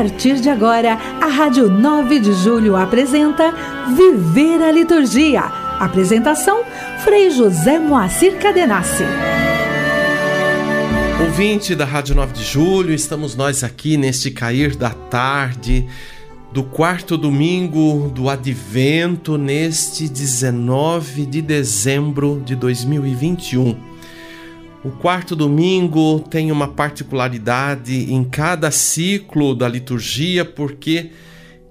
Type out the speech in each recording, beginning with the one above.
partir de agora, a Rádio 9 de Julho apresenta Viver a Liturgia. Apresentação: Frei José Moacir Cadenassi. Ouvinte da Rádio 9 de Julho, estamos nós aqui neste cair da tarde do quarto domingo do Advento, neste 19 de dezembro de 2021. O quarto domingo tem uma particularidade em cada ciclo da liturgia, porque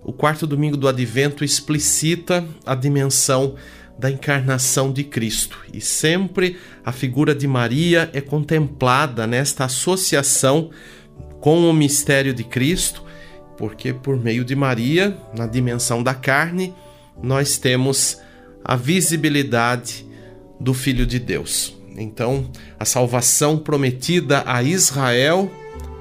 o quarto domingo do Advento explicita a dimensão da encarnação de Cristo e sempre a figura de Maria é contemplada nesta associação com o mistério de Cristo porque por meio de Maria, na dimensão da carne, nós temos a visibilidade do Filho de Deus. Então, a salvação prometida a Israel,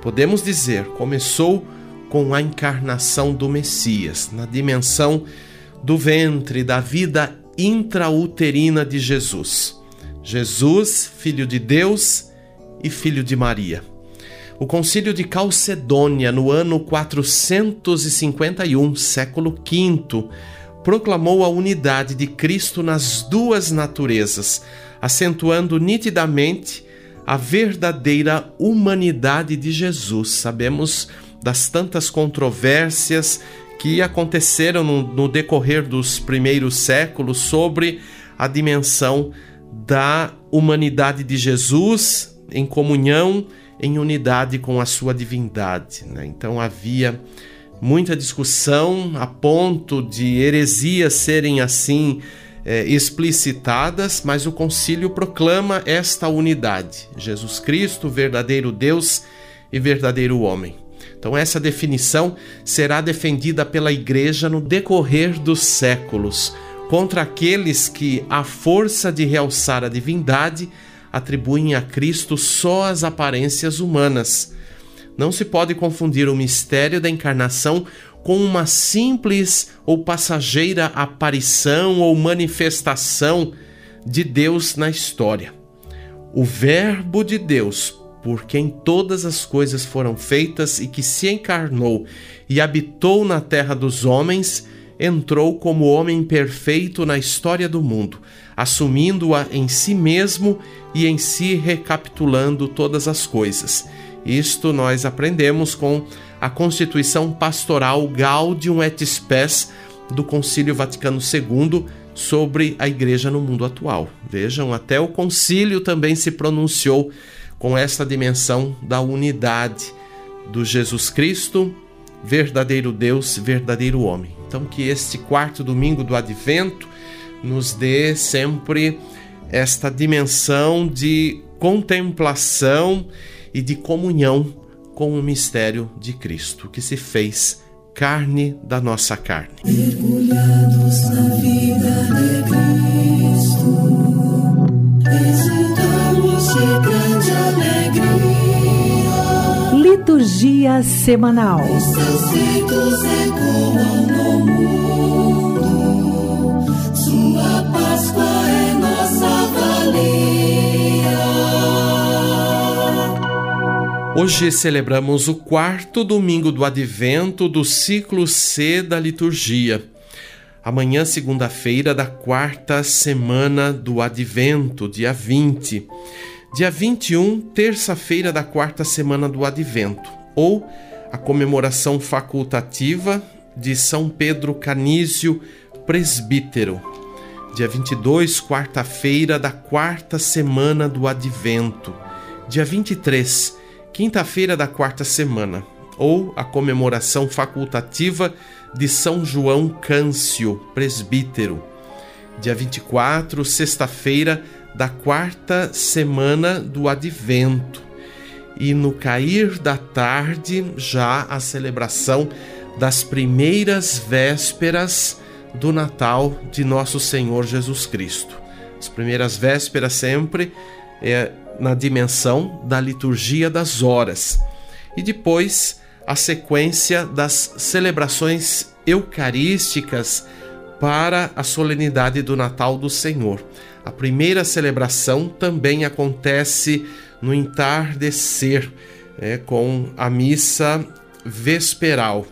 podemos dizer, começou com a encarnação do Messias, na dimensão do ventre, da vida intrauterina de Jesus. Jesus, filho de Deus e filho de Maria. O Concílio de Calcedônia, no ano 451, século V, proclamou a unidade de Cristo nas duas naturezas, acentuando nitidamente a verdadeira humanidade de Jesus. Sabemos das tantas controvérsias que aconteceram no, no, decorrer dos primeiros séculos sobre a dimensão da humanidade de Jesus em comunhão em unidade com a sua divindade. Né? Então havia muita discussão a ponto de heresias serem assim é, explicitadas, mas o concílio proclama esta unidade: Jesus Cristo, verdadeiro Deus e verdadeiro homem. Então, essa definição será defendida pela Igreja no decorrer dos séculos contra aqueles que, à força de realçar a divindade, atribuem a Cristo só as aparências humanas. Não se pode confundir o mistério da encarnação com uma simples ou passageira aparição ou manifestação de Deus na história. O Verbo de Deus, por quem todas as coisas foram feitas e que se encarnou e habitou na terra dos homens, entrou como homem perfeito na história do mundo, assumindo-a em si mesmo e em si recapitulando todas as coisas. Isto nós aprendemos com a Constituição Pastoral Gaudium et Spes do Concílio Vaticano II sobre a Igreja no mundo atual. Vejam, até o concílio também se pronunciou com essa dimensão da unidade do Jesus Cristo, verdadeiro Deus, verdadeiro homem. Então, que este quarto domingo do advento nos dê sempre esta dimensão de contemplação e de comunhão com o mistério de Cristo, que se fez carne da nossa carne. Mergulhados na vida de Cristo, exultamos de grande alegria. Liturgia semanal. Os seus ritos ecoam no mundo, Sua Páscoa Hoje celebramos o quarto domingo do advento do ciclo C da liturgia. Amanhã, segunda-feira da quarta semana do advento, dia 20. Dia 21, terça-feira da quarta semana do advento, ou a comemoração facultativa de São Pedro Canísio, presbítero. Dia 22, quarta-feira da quarta semana do advento. Dia 23, quinta-feira da quarta semana, ou a comemoração facultativa de São João Câncio, presbítero. Dia 24, sexta-feira da quarta semana do advento. E no cair da tarde, já a celebração das primeiras vésperas do Natal de Nosso Senhor Jesus Cristo. As primeiras vésperas sempre é na dimensão da liturgia das horas. E depois a sequência das celebrações eucarísticas para a solenidade do Natal do Senhor. A primeira celebração também acontece no entardecer, é, com a missa vesperal.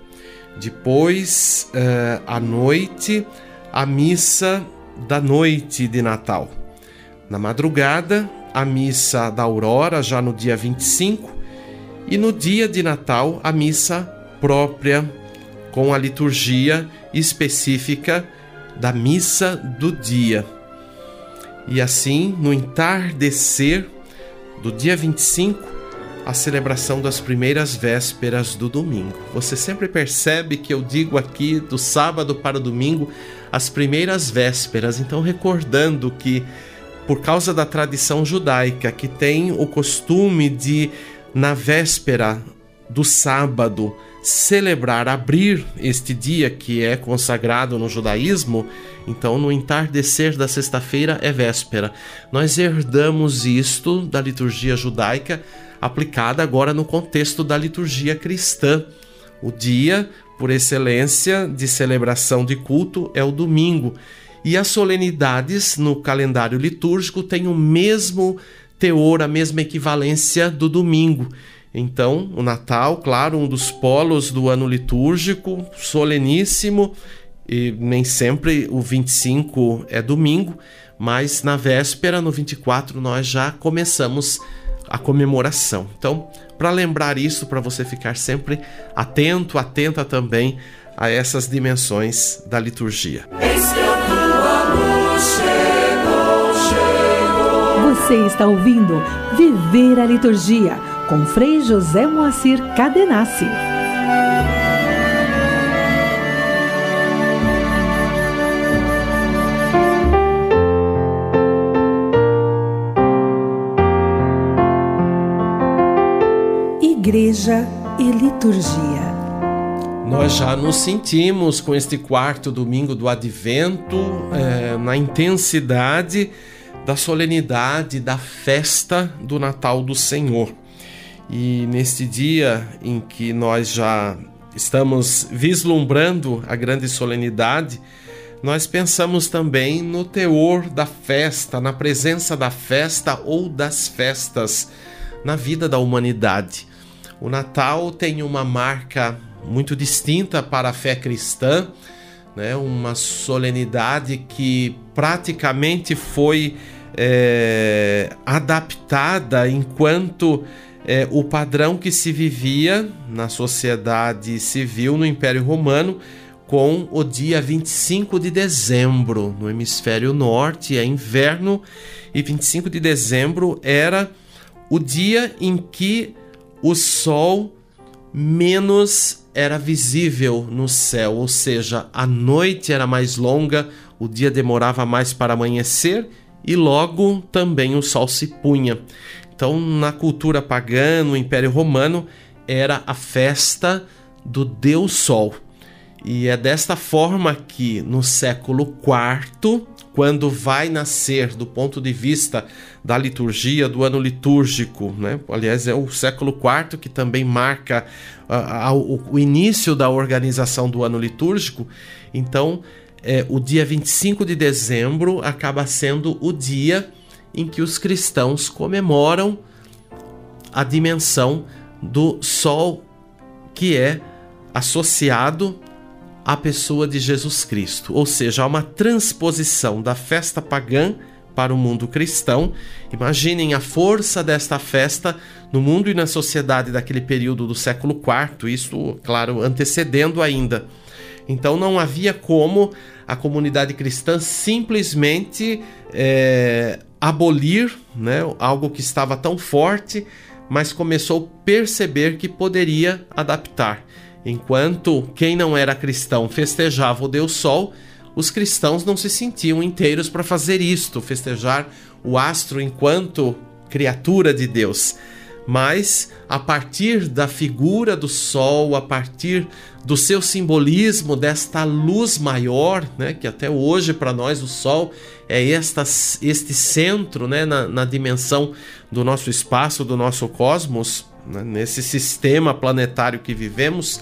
Depois, uh, à noite, a missa da noite de Natal. Na madrugada, a missa da aurora, já no dia 25, e no dia de Natal, a missa própria, com a liturgia específica da missa do dia. E assim, no entardecer do dia 25, a celebração das primeiras vésperas do domingo. Você sempre percebe que eu digo aqui do sábado para o domingo as primeiras vésperas, então recordando que por causa da tradição judaica que tem o costume de na véspera do sábado celebrar, abrir este dia que é consagrado no judaísmo, então no entardecer da sexta-feira é véspera. Nós herdamos isto da liturgia judaica aplicada agora no contexto da liturgia cristã. O dia, por excelência, de celebração de culto é o domingo. E as solenidades no calendário litúrgico têm o mesmo teor, a mesma equivalência do domingo. Então, o Natal, claro, um dos polos do ano litúrgico, soleníssimo, e nem sempre o 25 é domingo, mas na véspera, no 24, nós já começamos a comemoração. Então, para lembrar isso, para você ficar sempre atento, atenta também a essas dimensões da liturgia. Você está ouvindo Viver a Liturgia com Frei José Moacir Cadenassi. Igreja e Liturgia. Nós já nos sentimos com este quarto domingo do Advento é, na intensidade da solenidade da festa do Natal do Senhor. E neste dia em que nós já estamos vislumbrando a grande solenidade, nós pensamos também no teor da festa, na presença da festa ou das festas na vida da humanidade. O Natal tem uma marca muito distinta para a fé cristã, né? uma solenidade que praticamente foi é, adaptada enquanto é, o padrão que se vivia na sociedade civil no Império Romano com o dia 25 de dezembro. No hemisfério norte é inverno e 25 de dezembro era o dia em que o sol menos era visível no céu, ou seja, a noite era mais longa, o dia demorava mais para amanhecer e logo também o sol se punha. Então, na cultura pagã, no Império Romano, era a festa do Deus Sol. E é desta forma que no século IV quando vai nascer do ponto de vista da liturgia, do ano litúrgico. Né? Aliás, é o século IV que também marca uh, o, início da organização do ano litúrgico. Então, é, o dia 25 de dezembro acaba sendo o dia em que os cristãos comemoram a dimensão do sol que é associado a pessoa de Jesus Cristo, ou seja, há uma transposição da festa pagã para o mundo cristão. Imaginem a força desta festa no mundo e na sociedade daquele período do século IV, isso, claro, antecedendo ainda. Então não havia como a comunidade cristã simplesmente é, abolir né, algo que estava tão forte, mas começou a perceber que poderia adaptar. Enquanto quem não era cristão festejava o Deus Sol, os cristãos não se sentiam inteiros para fazer isto, festejar o astro enquanto criatura de Deus. Mas a partir da figura do sol, a partir do seu simbolismo, desta luz maior, né, que até hoje para nós o sol é esta, este centro né, na, na dimensão do nosso espaço, do nosso cosmos, né, nesse sistema planetário que vivemos,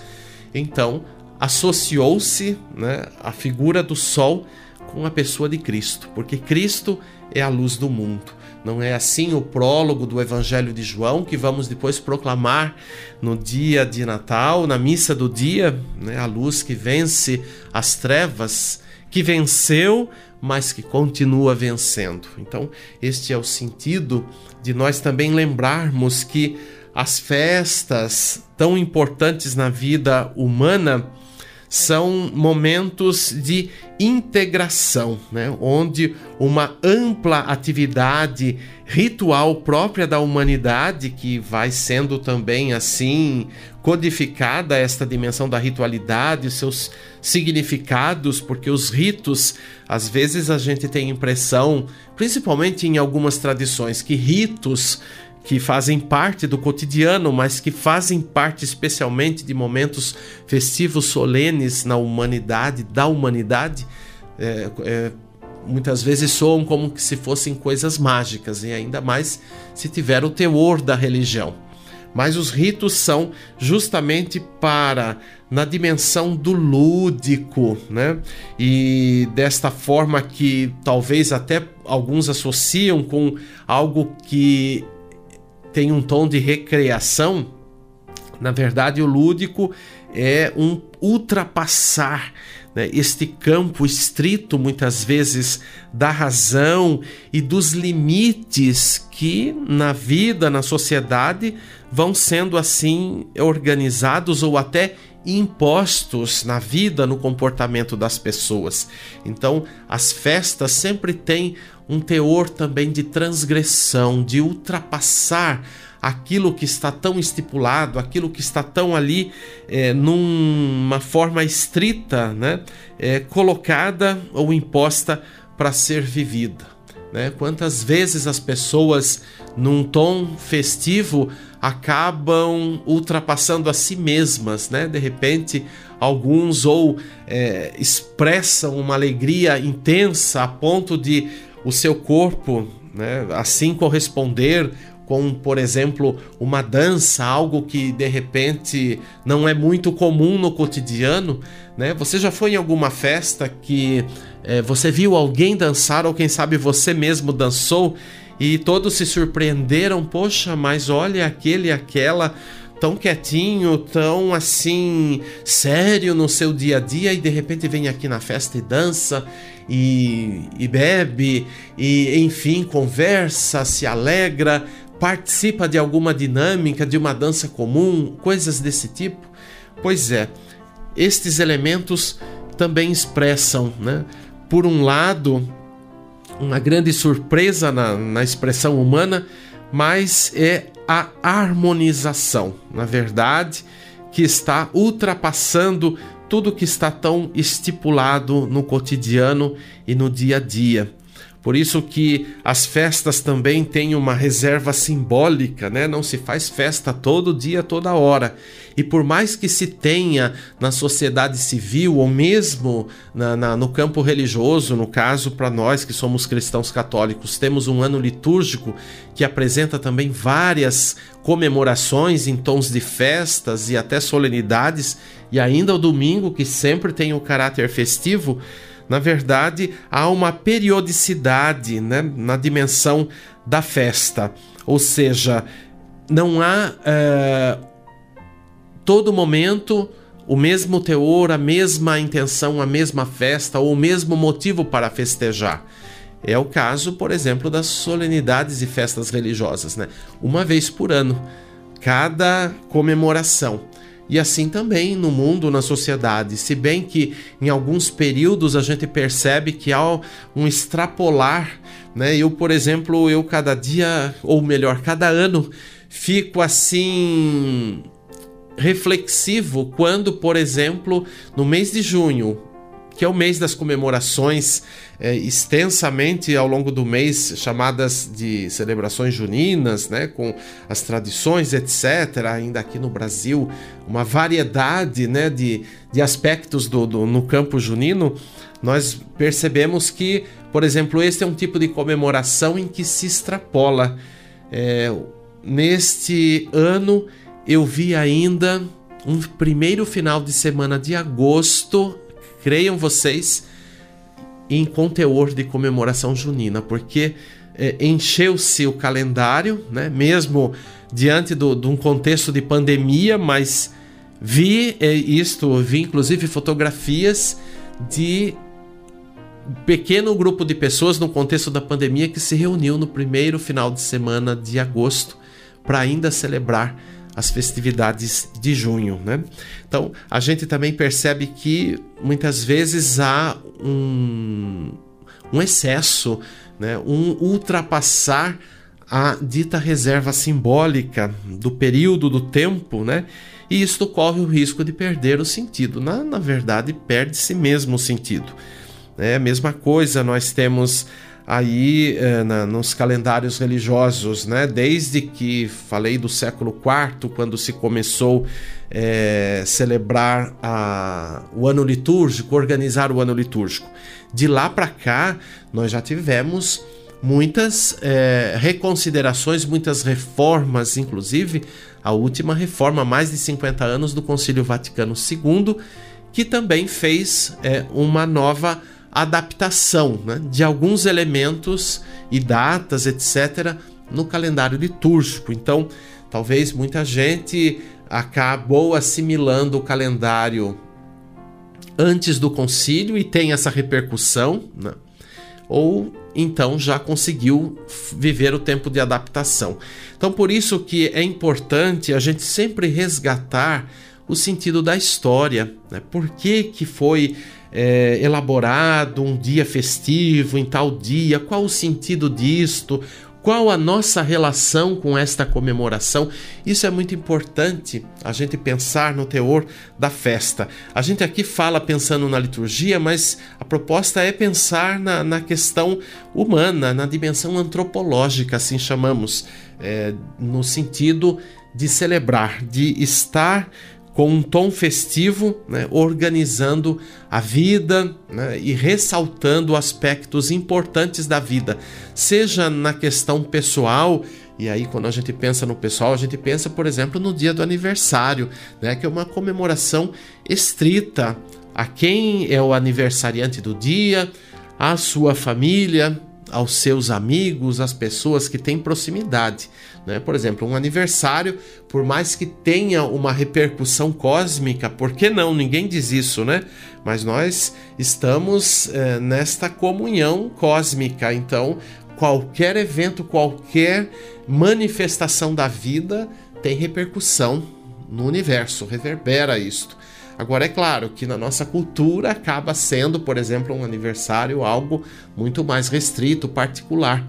então associou-se né, a figura do Sol com a pessoa de Cristo, porque Cristo é a luz do mundo. Não é assim o prólogo do Evangelho de João que vamos depois proclamar no dia de Natal, na missa do dia, né? a luz que vence as trevas, que venceu, mas que continua vencendo. Então, este é o sentido de nós também lembrarmos que as festas tão importantes na vida humana são momentos de integração, né? onde uma ampla atividade ritual própria da humanidade, que vai sendo também assim codificada esta dimensão da ritualidade, seus significados, porque os ritos, às vezes a gente tem impressão, principalmente em algumas tradições, que ritos que fazem parte do cotidiano, mas que fazem parte especialmente de momentos festivos solenes na humanidade, da humanidade, é, é, muitas vezes soam como se fossem coisas mágicas, e ainda mais se tiver o teor da religião. Mas os ritos são justamente para na dimensão do lúdico, né? E desta forma que talvez até alguns associam com algo que tem um tom de recreação, na verdade, o lúdico é um ultrapassar né, este campo estrito, muitas vezes, da razão e dos limites que na vida, na sociedade, vão sendo assim organizados ou até impostos na vida, no comportamento das pessoas. Então, as festas sempre têm um teor também de transgressão, de ultrapassar aquilo que está tão estipulado, aquilo que está tão ali é, numa forma estrita, né, é, colocada ou imposta para ser vivida. Né? Quantas vezes as pessoas, num tom festivo, acabam ultrapassando a si mesmas, né? De repente, alguns ou é, expressam uma alegria intensa a ponto de o seu corpo, né, assim corresponder com, por exemplo, uma dança, algo que de repente não é muito comum no cotidiano, né? Você já foi em alguma festa que é, você viu alguém dançar ou quem sabe você mesmo dançou e todos se surpreenderam, poxa, mas olha aquele aquela tão quietinho, tão assim sério no seu dia a dia e de repente vem aqui na festa e dança e, e bebe, e enfim, conversa, se alegra, participa de alguma dinâmica, de uma dança comum, coisas desse tipo. Pois é, estes elementos também expressam, né? Por um lado, uma grande surpresa na, na expressão humana, mas é a harmonização, na verdade, que está ultrapassando tudo que está tão estipulado no cotidiano e no dia a dia. Por isso que as festas também têm uma reserva simbólica, né? Não se faz festa todo dia, toda hora. E por mais que se tenha na sociedade civil ou mesmo na, na, no campo religioso, no caso para nós que somos cristãos católicos, temos um ano litúrgico que apresenta também várias comemorações em tons de festas e até solenidades, e ainda o domingo que sempre tem o caráter festivo na verdade, há uma periodicidade né, na dimensão da festa. Ou seja, não há é, todo momento o mesmo teor, a mesma intenção, a mesma festa ou o mesmo motivo para festejar. É o caso, por exemplo, das solenidades e festas religiosas, né? Uma vez por ano, cada comemoração. E assim também no mundo, na sociedade. Se bem que em alguns períodos a gente percebe que há um extrapolar, né? Eu, por exemplo, eu cada dia, ou melhor, cada ano, fico assim reflexivo quando, por exemplo, no mês de junho, que é o mês das comemorações é, extensamente ao longo do mês, chamadas de celebrações juninas, né, com as tradições, etc. Ainda aqui no Brasil, uma variedade né, de, de aspectos do, do, no campo junino, nós percebemos que, por exemplo, este é um tipo de comemoração em que se extrapola. É, neste ano, eu vi ainda um primeiro final de semana de agosto creiam vocês, em conteúdo de comemoração junina, porque é, encheu-se o calendário, né? mesmo diante de um contexto de pandemia, mas vi é, isto, vi inclusive fotografias de pequeno grupo de pessoas no contexto da pandemia que se reuniu no primeiro final de semana de agosto para ainda celebrar as festividades de junho, né? Então a gente também percebe que muitas vezes há um, um excesso, né? um ultrapassar a dita reserva simbólica do período do tempo, né? E isto corre o risco de perder o sentido. Na, na verdade, perde-se mesmo o sentido. É a mesma coisa, nós temos aí é, na, nos calendários religiosos, né? Desde que falei do século IV, quando se começou é, celebrar a, o ano litúrgico, organizar o ano litúrgico. De lá para cá, nós já tivemos muitas é, reconsiderações, muitas reformas, inclusive a última reforma, mais de 50 anos, do Concílio Vaticano II, que também fez é, uma nova adaptação né, de alguns elementos e datas, etc., no calendário litúrgico. Então, talvez muita gente acabou assimilando o calendário antes do concílio e tem essa repercussão, né? ou então já conseguiu viver o tempo de adaptação. Então, por isso que é importante a gente sempre resgatar o sentido da história. Né? Por que, que foi é, elaborado um dia festivo em tal dia? Qual o sentido disto? Qual a nossa relação com esta comemoração? Isso é muito importante a gente pensar no teor da festa. A gente aqui fala pensando na liturgia, mas a proposta é pensar na, na questão humana, na dimensão antropológica, assim chamamos, é, no sentido de celebrar, de estar com um tom festivo, né, organizando a vida né, e ressaltando aspectos importantes da vida, seja na questão pessoal. E aí, quando a gente pensa no pessoal, a gente pensa, por exemplo, no dia do aniversário, né, que é uma comemoração estrita a quem é o aniversariante do dia, a sua família, aos seus amigos, às pessoas que têm proximidade. Né? Por exemplo, um aniversário, por mais que tenha uma repercussão cósmica, por que não? Ninguém diz isso, né? Mas nós estamos é, nesta comunhão cósmica, então qualquer evento, qualquer manifestação da vida tem repercussão no universo, reverbera isto. Agora, é claro que na nossa cultura acaba sendo, por exemplo, um aniversário algo muito mais restrito, particular.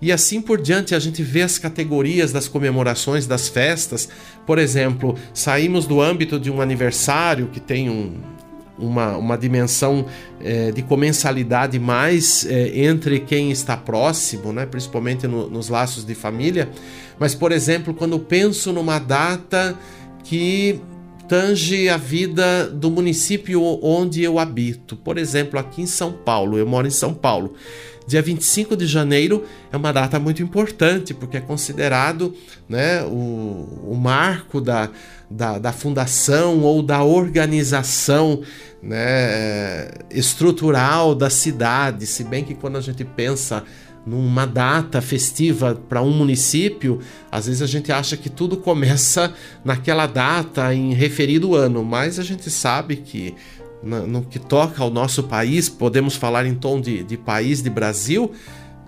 E assim por diante, a gente vê as categorias das comemorações, das festas. Por exemplo, saímos do âmbito de um aniversário que tem um, uma, uma dimensão é, de comensalidade mais é, entre quem está próximo, né? principalmente no, nos laços de família. Mas, por exemplo, quando penso numa data que tange a vida do município onde eu habito. Por exemplo, aqui em São Paulo, eu moro em São Paulo. Dia 25 de janeiro é uma data muito importante, porque é considerado né, o, o marco da, da, da fundação ou da organização né, estrutural da cidade. Se bem que quando a gente pensa numa data festiva para um município, às vezes a gente acha que tudo começa naquela data em referido ano, mas a gente sabe que no, que toca ao nosso país, podemos falar em tom de, de país, de Brasil,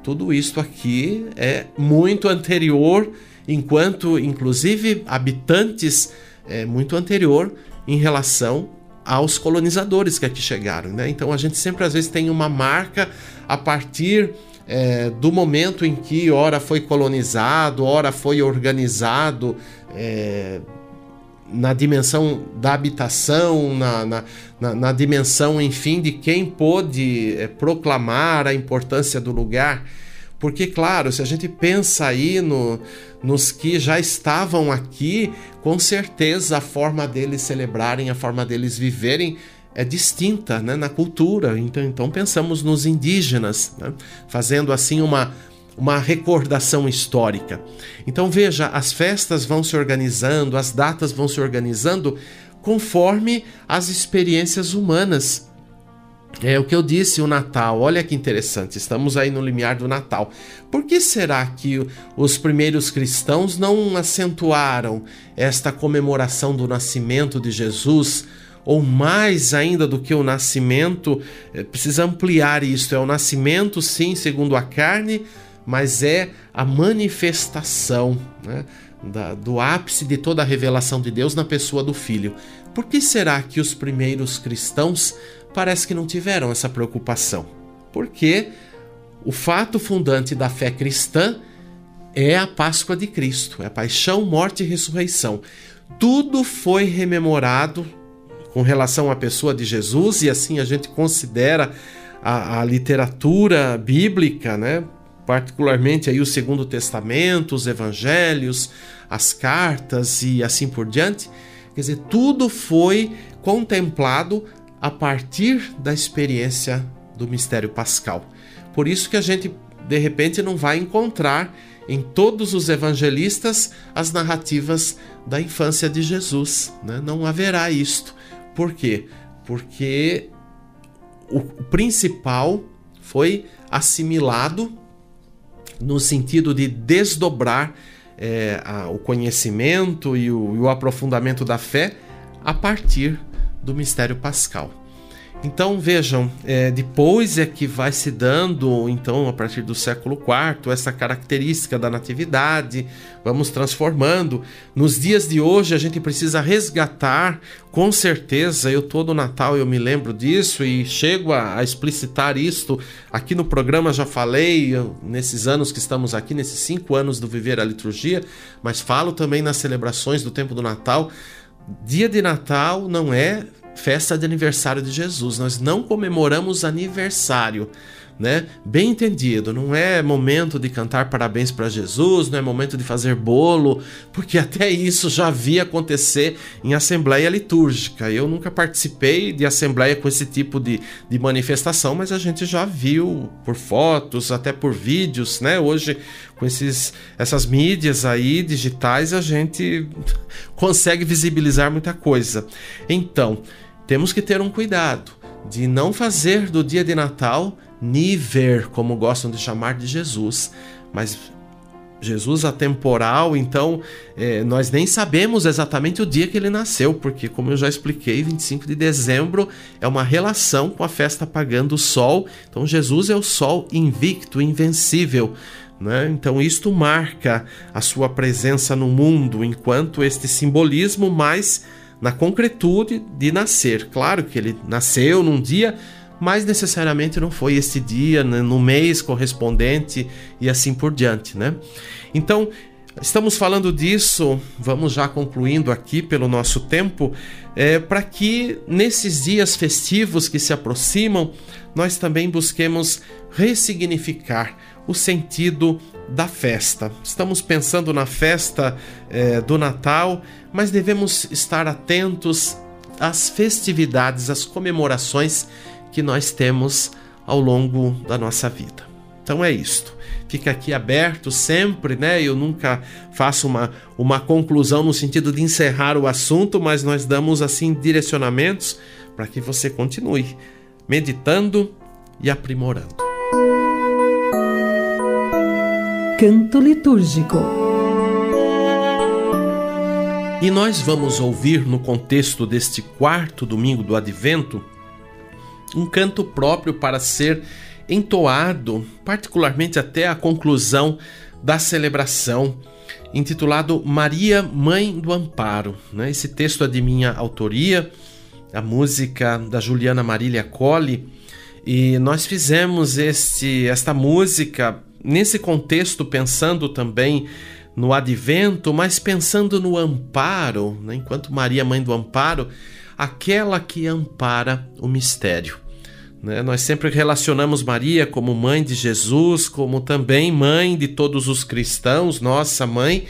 tudo isso aqui é muito anterior, enquanto inclusive habitantes é muito anterior em relação aos colonizadores que aqui chegaram, né? Então a gente sempre às vezes tem uma marca a partir é, do momento em que ora foi colonizado, ora foi organizado é, na dimensão da habitação, na, na, na, na, dimensão, enfim, de quem pôde é, proclamar a importância do lugar. Porque, claro, se a gente pensa aí no, nos que já estavam aqui, com certeza a forma deles celebrarem, a forma deles viverem é distinta né, na cultura. Então, então pensamos nos indígenas, né, fazendo assim uma, uma recordação histórica. Então veja, as festas vão se organizando, as datas vão se organizando conforme as experiências humanas. É o que eu disse, o Natal. Olha que interessante, estamos aí no limiar do Natal. Por que será que os primeiros cristãos não acentuaram esta comemoração do nascimento de Jesus? Ou mais ainda do que o nascimento, eh, precisa ampliar isto: é o nascimento, sim, segundo a carne, mas é a manifestação né, da, do ápice de toda a revelação de Deus na pessoa do Filho. Por que será que os primeiros cristãos parece que não tiveram essa preocupação? Porque o fato fundante da fé cristã é a Páscoa de Cristo, é a paixão, morte e ressurreição. Tudo foi rememorado com relação à pessoa de Jesus, e assim a gente considera a, a literatura bíblica, né? particularmente aí o Segundo Testamento, os Evangelhos, as cartas e assim por diante. Quer dizer, tudo foi contemplado a partir da experiência do mistério pascal. Por isso que a gente de repente não vai encontrar em todos os evangelistas as narrativas da infância de Jesus, né? Não haverá isto. Por quê? Porque o principal foi assimilado no sentido de desdobrar é, a, o conhecimento e o, e o aprofundamento da fé a partir do mistério pascal. Então vejam, é, depois é que vai se dando, então, a partir do século IV, essa característica da natividade, vamos transformando. Nos dias de hoje a gente precisa resgatar, com certeza, eu todo Natal eu me lembro disso e chego a, a explicitar isto. Aqui no programa já falei, eu, nesses anos que estamos aqui, nesses cinco anos do Viver a Liturgia, mas falo também nas celebrações do tempo do Natal. Dia de Natal não é festa de aniversário de Jesus. Nós não comemoramos aniversário, né? Bem entendido, não é momento de cantar parabéns para Jesus, não é momento de fazer bolo, porque até isso já vi acontecer em assembleia litúrgica. Eu nunca participei de assembleia com esse tipo de, de manifestação, mas a gente já viu por fotos, até por vídeos, né? Hoje, com esses, essas mídias aí digitais, a gente consegue visibilizar muita coisa. Então, temos que ter um cuidado de não fazer do dia de Natal niver, como gostam de chamar de Jesus, mas Jesus atemporal, então é, nós nem sabemos exatamente o dia que ele nasceu, porque, como eu já expliquei, 25 de dezembro é uma relação com a festa pagã do sol. Então, Jesus é o sol invicto, invencível. Né? Então, isto marca a sua presença no mundo, enquanto este simbolismo mais na concretude de nascer. Claro que ele nasceu num dia, mas necessariamente não foi esse dia, né, no mês correspondente e assim por diante, né? Então, estamos falando disso, vamos já concluindo aqui pelo nosso tempo, é, para que nesses dias festivos que se aproximam, nós também busquemos ressignificar o sentido da festa. Estamos pensando na festa é, do Natal, mas devemos estar atentos às festividades, às comemorações que nós temos ao longo da nossa vida. Então é isto. Fica aqui aberto sempre, né? Eu nunca faço uma, uma conclusão no sentido de encerrar o assunto, mas nós damos assim direcionamentos para que você continue meditando e aprimorando. Canto litúrgico. E nós vamos ouvir no contexto deste quarto domingo do Advento um canto próprio para ser entoado, particularmente até a conclusão da celebração, intitulado Maria, Mãe do Amparo. Né? Esse texto é de minha autoria, a música da Juliana Marília Colli, e nós fizemos este, esta música nesse contexto, pensando também no advento, mas pensando no amparo, né? enquanto Maria, mãe do amparo, aquela que ampara o mistério. Né? Nós sempre relacionamos Maria como mãe de Jesus, como também mãe de todos os cristãos, nossa mãe,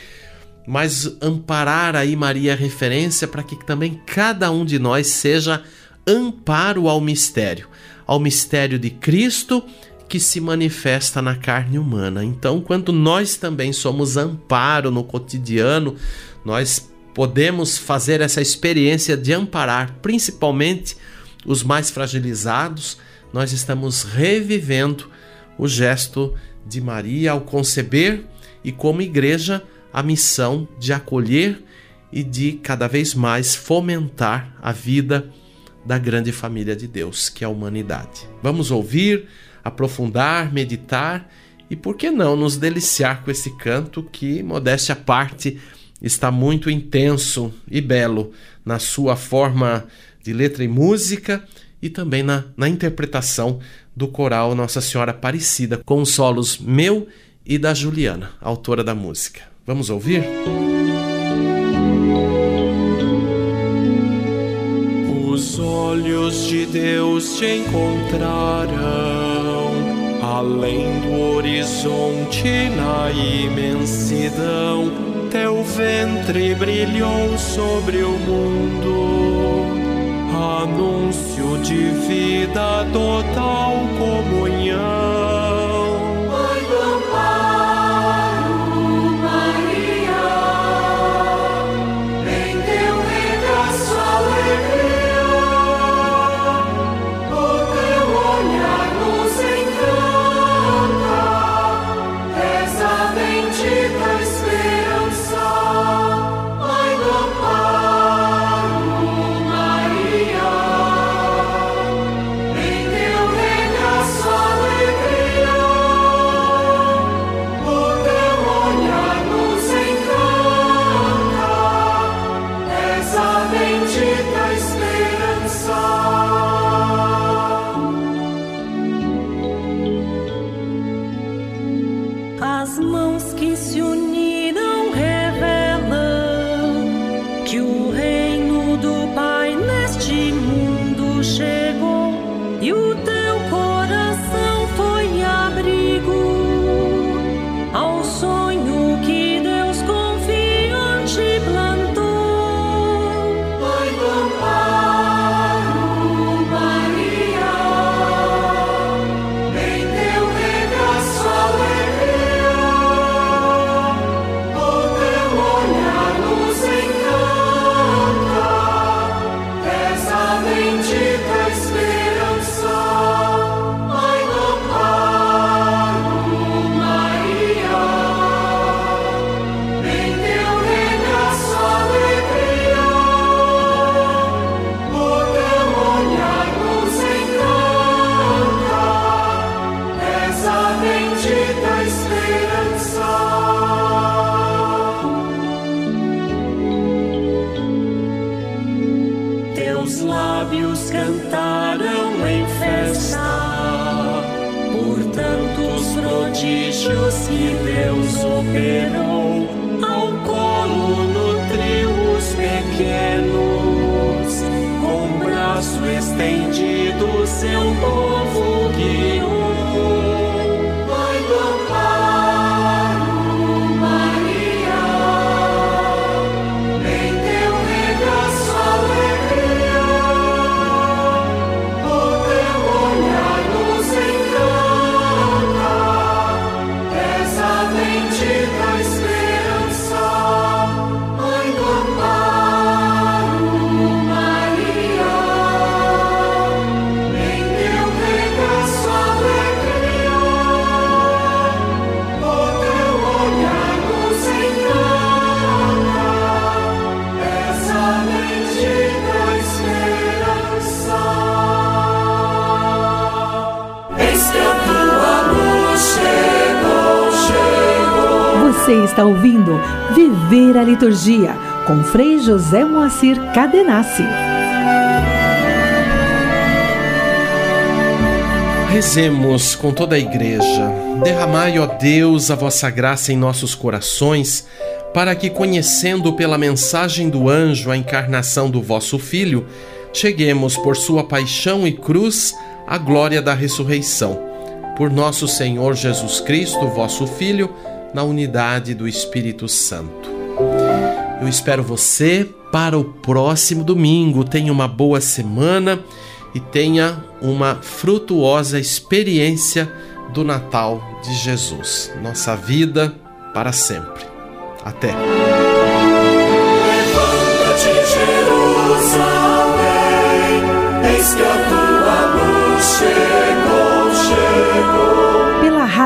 mas amparar aí Maria é referência para que também cada um de nós seja amparo ao mistério, ao mistério de Cristo que se manifesta na carne humana. Então, quando nós também somos amparo no cotidiano, nós podemos fazer essa experiência de amparar principalmente os mais fragilizados, nós estamos revivendo o gesto de Maria ao conceber e, como igreja, a missão de acolher e de cada vez mais fomentar a vida da grande família de Deus, que é a humanidade. Vamos ouvir, aprofundar, meditar e, por que não, nos deliciar com esse canto que, modéstia à parte, está muito intenso e belo na sua forma de letra e música e também na, na interpretação do coral Nossa Senhora Aparecida, com os solos meu e da Juliana, autora da música. Vamos ouvir? Os olhos de Deus te encontraram além do horizonte na imensidão. Teu ventre brilhou sobre o mundo, anúncio de vida, total comunhão. Viver a Liturgia com Frei José Moacir Cadenassi. Rezemos com toda a igreja. Derramai, ó Deus, a vossa graça em nossos corações, para que, conhecendo pela mensagem do anjo a encarnação do vosso Filho, cheguemos por sua paixão e cruz à glória da ressurreição. Por nosso Senhor Jesus Cristo, vosso Filho, na unidade do Espírito Santo. Eu espero você para o próximo domingo. Tenha uma boa semana e tenha uma frutuosa experiência do Natal de Jesus. Nossa vida para sempre. Até. Levanta-te, Jerusalém, eis que a tua